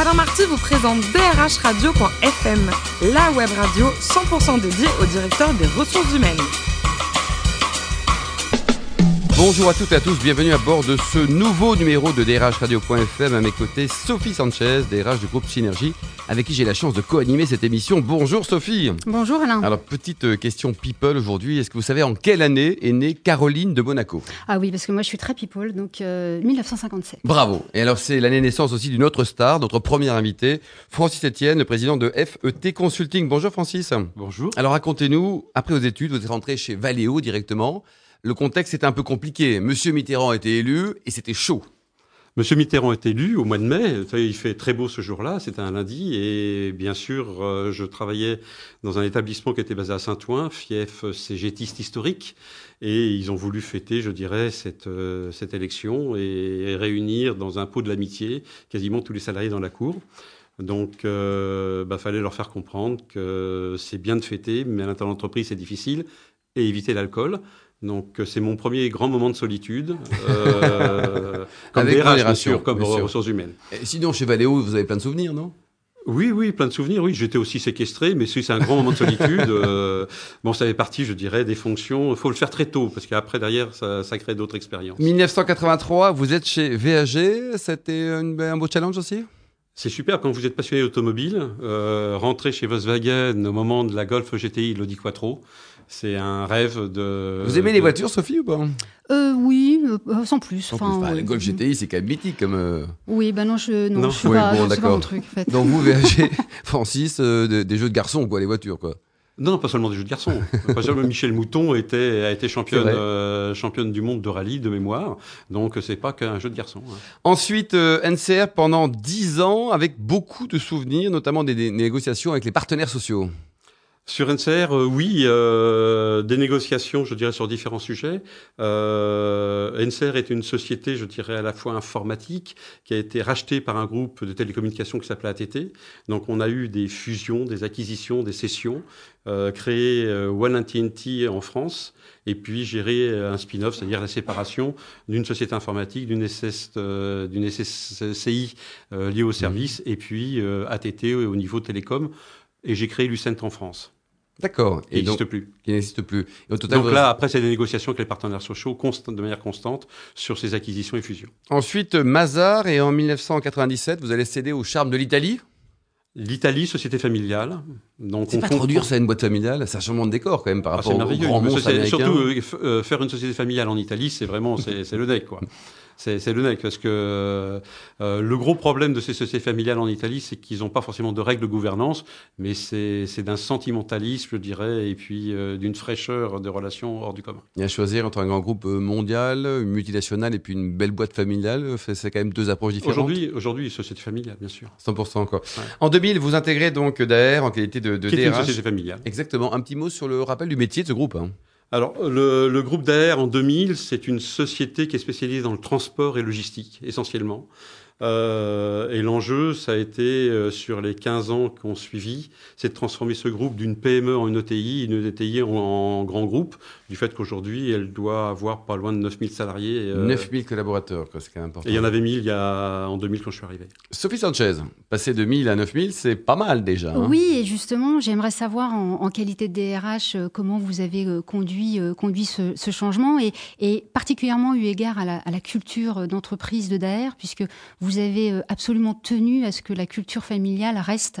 Alain Marty vous présente drhradio.fm, la web radio 100% dédiée au directeur des ressources humaines. Bonjour à toutes et à tous, bienvenue à bord de ce nouveau numéro de drhradio.fm. À mes côtés, Sophie Sanchez, DRH du groupe Synergie, avec qui j'ai la chance de co-animer cette émission. Bonjour Sophie. Bonjour Alain. Alors, petite euh, question people aujourd'hui. Est-ce que vous savez en quelle année est née Caroline de Monaco? Ah oui, parce que moi je suis très people, donc euh, 1957. Bravo. Et alors, c'est l'année naissance aussi d'une autre star, notre première invitée, Francis Etienne, le président de FET Consulting. Bonjour Francis. Bonjour. Alors, racontez-nous, après vos études, vous êtes rentré chez Valeo directement. Le contexte était un peu compliqué. Monsieur Mitterrand était élu et c'était chaud. Monsieur Mitterrand est élu au mois de mai. Il fait très beau ce jour-là, c'était un lundi. Et bien sûr, euh, je travaillais dans un établissement qui était basé à Saint-Ouen, fief cégétiste historique. Et ils ont voulu fêter, je dirais, cette, euh, cette élection et, réunir dans un pot de l'amitié quasiment tous les salariés dans la cour. Donc, euh, bah, fallait leur faire comprendre que c'est bien de fêter, mais à l'intérieur de l'entreprise, c'est difficile, et éviter l'alcool. Donc euh, c'est mon premier grand moment de solitude, euh, comme Avec DRH, bien sûr, comme bien sûr. ressources humaines. Et sinon, chez Valeo, vous avez plein de souvenirs, non? Oui, oui, plein de souvenirs. Oui, j'étais aussi séquestré, mais c'est un grand moment de solitude. euh, bon, ça fait partie, je dirais, des fonctions. Il faut le faire très tôt, parce qu'après, derrière, ça, ça crée d'autres expériences. 1983, vous êtes chez VAG. C'était un beau challenge aussi? C'est super quand vous êtes passionné d'automobile, euh, rentrer chez Volkswagen au moment de la Golf GTI Lodi Quattro, c'est un rêve de. Vous aimez les voitures, Sophie, ou pas? Euh, oui, euh, sans plus. En plus, enfin, ouais. Le Golf GTI, c'est quand même mythique. Comme, euh, Oui, bah non, je, non, Non. je suis Oui, pas, bon, c'est pas d'accord. mon truc, en fait. Donc vous, VAG, Francis, euh, de- des jeux de garçons, quoi, les voitures, quoi. Non, pas seulement des jeux de garçons. Par exemple, Michel Mouton était, a été championne, euh, championne du monde de rallye de mémoire, donc c'est pas qu'un jeu de garçons. hein. Ensuite, euh, NCR pendant 10 ans, avec beaucoup de souvenirs, notamment des, des négociations avec les partenaires sociaux. Sur NCR, euh, oui, euh, des négociations, je dirais, sur différents sujets. Euh, NCR est une société, je dirais, à la fois informatique, qui a été rachetée par un groupe de télécommunications qui s'appelait ATT. Donc, on a eu des fusions, des acquisitions, des cessions, euh, créé euh, One en France, et puis géré euh, un spin-off, c'est-à-dire la séparation d'une société informatique, d'une SS, d'une SSCI liée au service, et puis ATT au niveau télécom. Et j'ai créé Lucent en France. D'accord. Et n'existe plus. qui n'existe plus. Et au total, Donc là, après, c'est des négociations avec les partenaires sociaux de manière constante sur ces acquisitions et fusions. Ensuite, Mazar, et en 1997, vous allez céder au charme de l'Italie? L'Italie, société familiale. Donc C'est pas trop dur, ça, une boîte familiale. C'est un changement de décor, quand même, par Ah, rapport c'est au merveilleux. grand américain. surtout, euh, euh, faire une société familiale en Italie, c'est vraiment c'est le nec, quoi. C'est le nec, parce que euh, le gros problème de ces sociétés familiales en Italie, c'est qu'ils n'ont pas forcément de règles de gouvernance, mais c'est d'un sentimentalisme, je dirais, et puis euh, d'une fraîcheur de relations hors du commun. Il y a à choisir entre un grand groupe euh, mondial, une multinationale et puis une belle boîte familiale. C'est quand même deux approches différentes. Aujourd'hui, aujourd'hui, société familiale, bien sûr. 100% encore. Ouais. En 2000, vous intégrez donc DAR en qualité de, de Qui est une société familiale. Exactement. Un petit mot sur le rappel du métier de ce groupe. hein. Alors, le, groupe d'AR en 2000, c'est une société qui est spécialisée dans le transport et logistique, essentiellement. Euh, et l'enjeu, ça a été, euh, sur les 15 ans qu'on suivi, c'est de transformer ce groupe d'une PME en une ETI, une ETI en grand groupe, du fait qu'aujourd'hui, elle doit avoir pas loin de 9000 salariés. euh, 9000 collaborateurs, quoi, c'est quand même important. Et il y en avait 1000 il y a, en 2000 quand je suis arrivé. Sophie Sanchez, passer de 1000 à 9000, c'est pas mal déjà. hein. Oui, et justement, j'aimerais savoir en, en qualité de DRH euh, comment vous avez euh, conduit, euh, conduit ce, ce changement et, et particulièrement eu égard à la, à la culture d'entreprise de DAER, puisque vous avez absolument tenu à ce que la culture familiale reste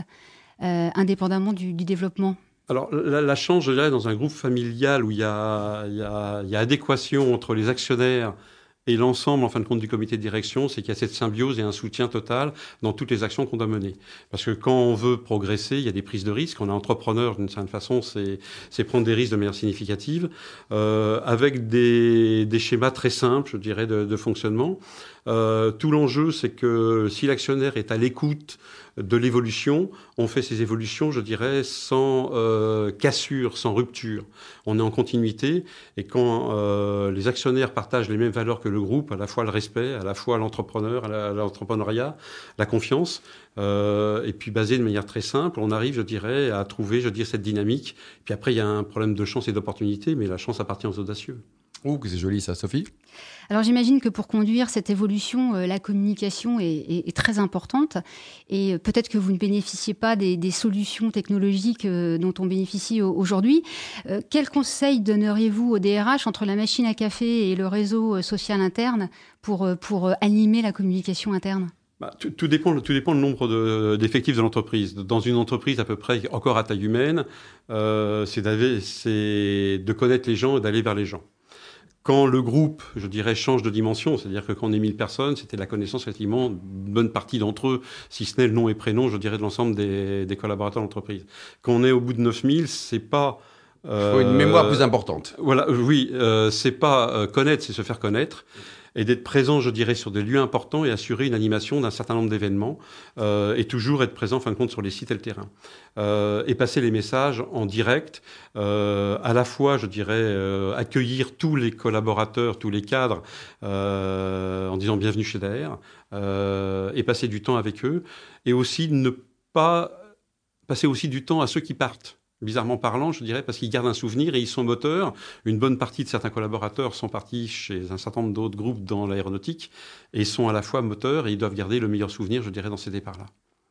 euh, indépendamment du, du développement. Alors, la, la chance, je dirais, dans un groupe familial où il y a, il il y a adéquation entre les actionnaires et l'ensemble, en fin de compte, du comité de direction, c'est qu'il y a cette symbiose et un soutien total dans toutes les actions qu'on doit mener. Parce que quand on veut progresser, il y a des prises de risques. On est entrepreneur, d'une certaine façon, c'est prendre des risques de manière significative, euh, avec des, schémas très simples, je dirais, de, fonctionnement. Euh, tout l'enjeu, c'est que si l'actionnaire est à l'écoute de l'évolution, on fait ces évolutions, je dirais, sans euh, cassure, sans rupture. On est en continuité et quand les actionnaires partagent les mêmes valeurs que le groupe, à la fois le respect, à la fois l'entrepreneur, à l'entrepreneuriat, la confiance, euh, et puis basé de manière très simple, on arrive, je dirais, à trouver, je dirais, cette dynamique. Puis après, il y a un problème de chance et d'opportunité, mais la chance appartient aux audacieux. Oh, que c'est joli ça, Sophie. Alors j'imagine que pour conduire cette évolution, euh, la communication est, très importante et euh, peut-être que vous ne bénéficiez pas des, solutions technologiques euh, dont on bénéficie aujourd'hui. quel conseil donneriez-vous au DRH entre la machine à café et le réseau social interne pour, pour animer la communication interne? Bah, tout, dépend, tout dépend le nombre d'effectifs de, l'entreprise. Dans une entreprise à peu près encore à taille humaine, c'est de connaître les gens et d'aller vers les gens. Quand le groupe, je dirais, change de dimension, c'est-à-dire que quand on est 1000 personnes, c'était la connaissance effectivement une bonne partie d'entre eux, si ce n'est le nom et prénom, je dirais, de l'ensemble des, collaborateurs d'entreprise. Quand on est au bout de 9000, c'est pas il faut une mémoire plus importante. Voilà, oui, euh, c'est pas euh, connaître, c'est se faire connaître et d'être présent, je dirais, sur des lieux importants et assurer une animation d'un certain nombre d'événements euh, et toujours être présent, en fin de compte, sur les sites et le terrain. Euh, et passer les messages en direct, euh, à la fois, je dirais, accueillir tous les collaborateurs, tous les cadres, en disant bienvenue chez DR, et passer du temps avec eux, et aussi ne pas passer aussi du temps à ceux qui partent bizarrement parlant, je dirais, parce qu'ils gardent un souvenir et ils sont moteurs. Une bonne partie de certains collaborateurs sont partis chez un certain nombre d'autres groupes dans l'aéronautique et sont à la fois moteurs et ils doivent garder le meilleur souvenir, je dirais, dans ces départs-là.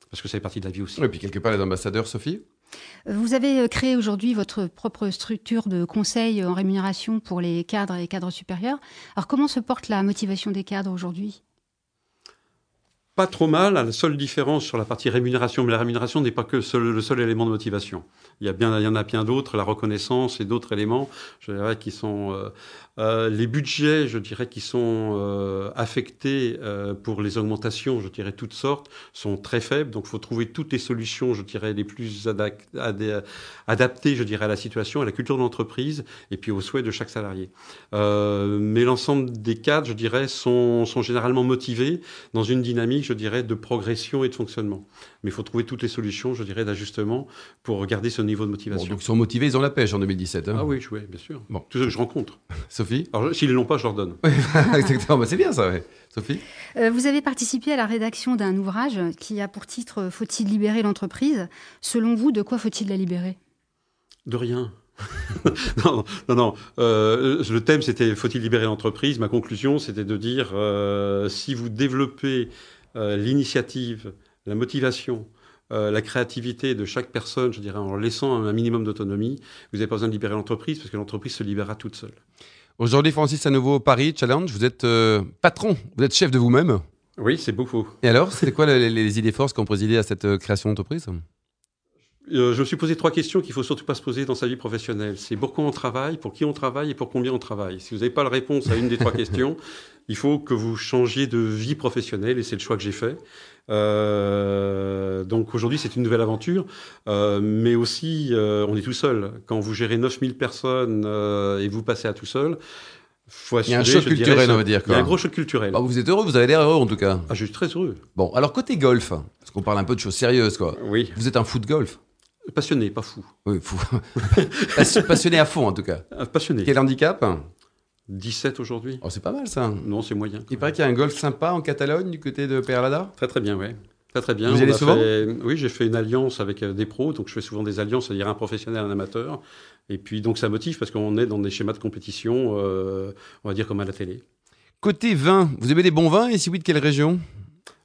Parce que ça fait partie de la vie aussi. Et puis quelque part, les ambassadeurs, Sophie? Vous avez euh, créé aujourd'hui votre propre structure de conseil en rémunération pour les cadres et cadres supérieurs. Alors comment se porte la motivation des cadres aujourd'hui? Pas trop mal. La seule différence sur la partie rémunération, mais la rémunération n'est pas que le seul élément de motivation. Il y, a bien, il y en a bien d'autres, la reconnaissance et d'autres éléments, je dirais, qui sont euh, euh, les budgets, je dirais, qui sont euh, affectés euh, pour les augmentations, je dirais, toutes sortes, sont très faibles. Donc, il faut trouver toutes les solutions, je dirais, les plus adaptées, je dirais, à la situation, à la culture de l'entreprise et puis aux souhaits de chaque salarié. mais l'ensemble des cadres, je dirais, sont, sont généralement motivés dans une dynamique, je dirais, de progression et de fonctionnement. Mais il faut trouver toutes les solutions, je dirais, d'ajustement pour garder ce niveau de motivation. donc, ils sont motivés, ils ont la pêche en 2017. Hein. ah oui, oui, bien sûr. Bon. Tous ceux que je rencontre. Sophie? Alors, s'ils ne l'ont pas, je leur donne. Exactement, bah, c'est bien ça, Sophie? Euh, Vous avez participé à la rédaction d'un ouvrage qui a pour titre Faut-il libérer l'entreprise? Selon vous, de quoi faut-il la libérer? De rien. non, non, non. Euh, le thème, c'était Faut-il libérer l'entreprise? Ma conclusion, c'était de dire euh, si vous développez l'initiative, la motivation, la créativité de chaque personne, je dirais, en leur laissant un minimum d'autonomie, vous n'avez pas besoin de libérer l'entreprise parce que l'entreprise se libérera toute seule. Aujourd'hui, Francis, à nouveau Paris Challenge. Vous êtes euh, patron, vous êtes chef de vous-même. Oui, c'est beaucoup. Et alors, c'est quoi les, idées forces qui ont présidé à cette euh, création d'entreprise? Euh, je me suis posé trois questions qu'il faut surtout pas se poser dans sa vie professionnelle. C'est pourquoi on travaille, pour qui on travaille et pour combien on travaille. Si vous n'avez pas la réponse à une des trois questions, il faut que vous changiez de vie professionnelle et c'est le choix que j'ai fait. Euh, donc aujourd'hui, c'est une nouvelle aventure, euh, mais aussi, on est tout seul. Quand vous gérez 9000 personnes et vous passez à tout seul, assurer, il y a un choc culturel, on va dire. Quoi. Il y a un gros choc culturel. Ah, vous êtes heureux, vous avez l'air heureux en tout cas. Ah, je suis très heureux. Bon, alors côté golf, parce qu'on parle un peu de choses sérieuses, quoi. Oui. Vous êtes un fou de golf Passionné, pas fou. Oui, fou. Passionné à fond en tout cas. Passionné. Quel handicap? 17 aujourd'hui. Oh, c'est pas mal ça. Non, c'est moyen. Il paraît qu'il y a un golf sympa en Catalogne du côté de Perlada. Très très bien, oui. Très très bien. Vous y allez souvent? Oui, j'ai fait une alliance avec euh, des pros, donc je fais souvent des alliances, c'est-à-dire un professionnel, un amateur. Et puis donc ça motive parce qu'on est dans des schémas de compétition, euh, on va dire comme à la télé. Côté vin, vous aimez des bons vins et si oui, de quelle région?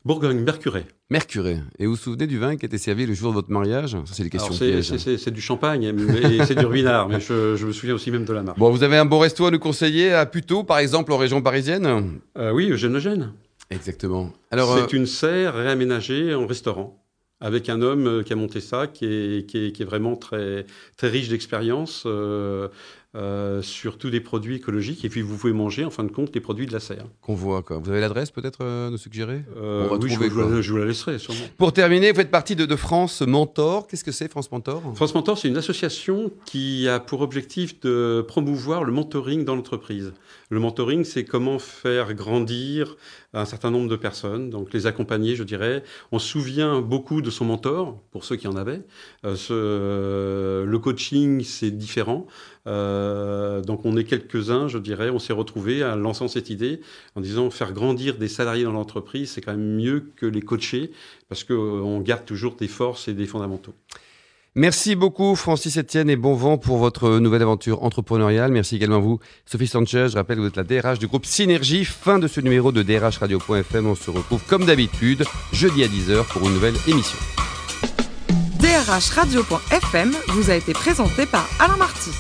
Bourgogne, Mercuré. Mercuré. Et vous vous souvenez du vin qui a été servi le jour de votre mariage Ça, c'est des questions C'est du champagne, mais c'est du ruinard, mais je, me souviens aussi même de la marque. Bon, vous avez un bon resto à nous conseiller à Puteaux, par exemple, en région parisienne euh, Oui, Eugène Eugène. Exactement. Alors, c'est euh, une serre réaménagée en restaurant avec un homme euh, qui a monté ça, qui est, qui est, vraiment très, très riche d'expérience. Euh, sur tous des produits écologiques. Et puis, vous pouvez manger, en fin de compte, les produits de la serre. Qu'on voit, quoi. Vous avez l'adresse, peut-être, euh, nous suggérer? Euh, Oui, je, vous la laisserai, sûrement. Pour terminer, vous faites partie de, de France Mentor. Qu'est-ce que c'est, France Mentor? France Mentor, c'est une association qui a pour objectif de promouvoir le mentoring dans l'entreprise. Le mentoring, c'est comment faire grandir un certain nombre de personnes, donc les accompagner, je dirais. On se souvient beaucoup de son mentor, pour ceux qui en avaient. Euh, ce, le coaching, c'est différent. Euh, donc on est quelques-uns, je dirais, on s'est retrouvés en lançant cette idée, en disant faire grandir des salariés dans l'entreprise, c'est quand même mieux que les coacher, parce qu'on garde toujours des forces et des fondamentaux. Merci beaucoup Francis Etienne et bon vent pour votre nouvelle aventure entrepreneuriale. Merci également à vous Sophie Sanchez. Je rappelle que vous êtes la DRH du groupe Synergie. Fin de ce numéro de DRH Radio.fm. On se retrouve comme d'habitude jeudi à 10h pour une nouvelle émission. DRH Radio.fm vous a été présenté par Alain Marty.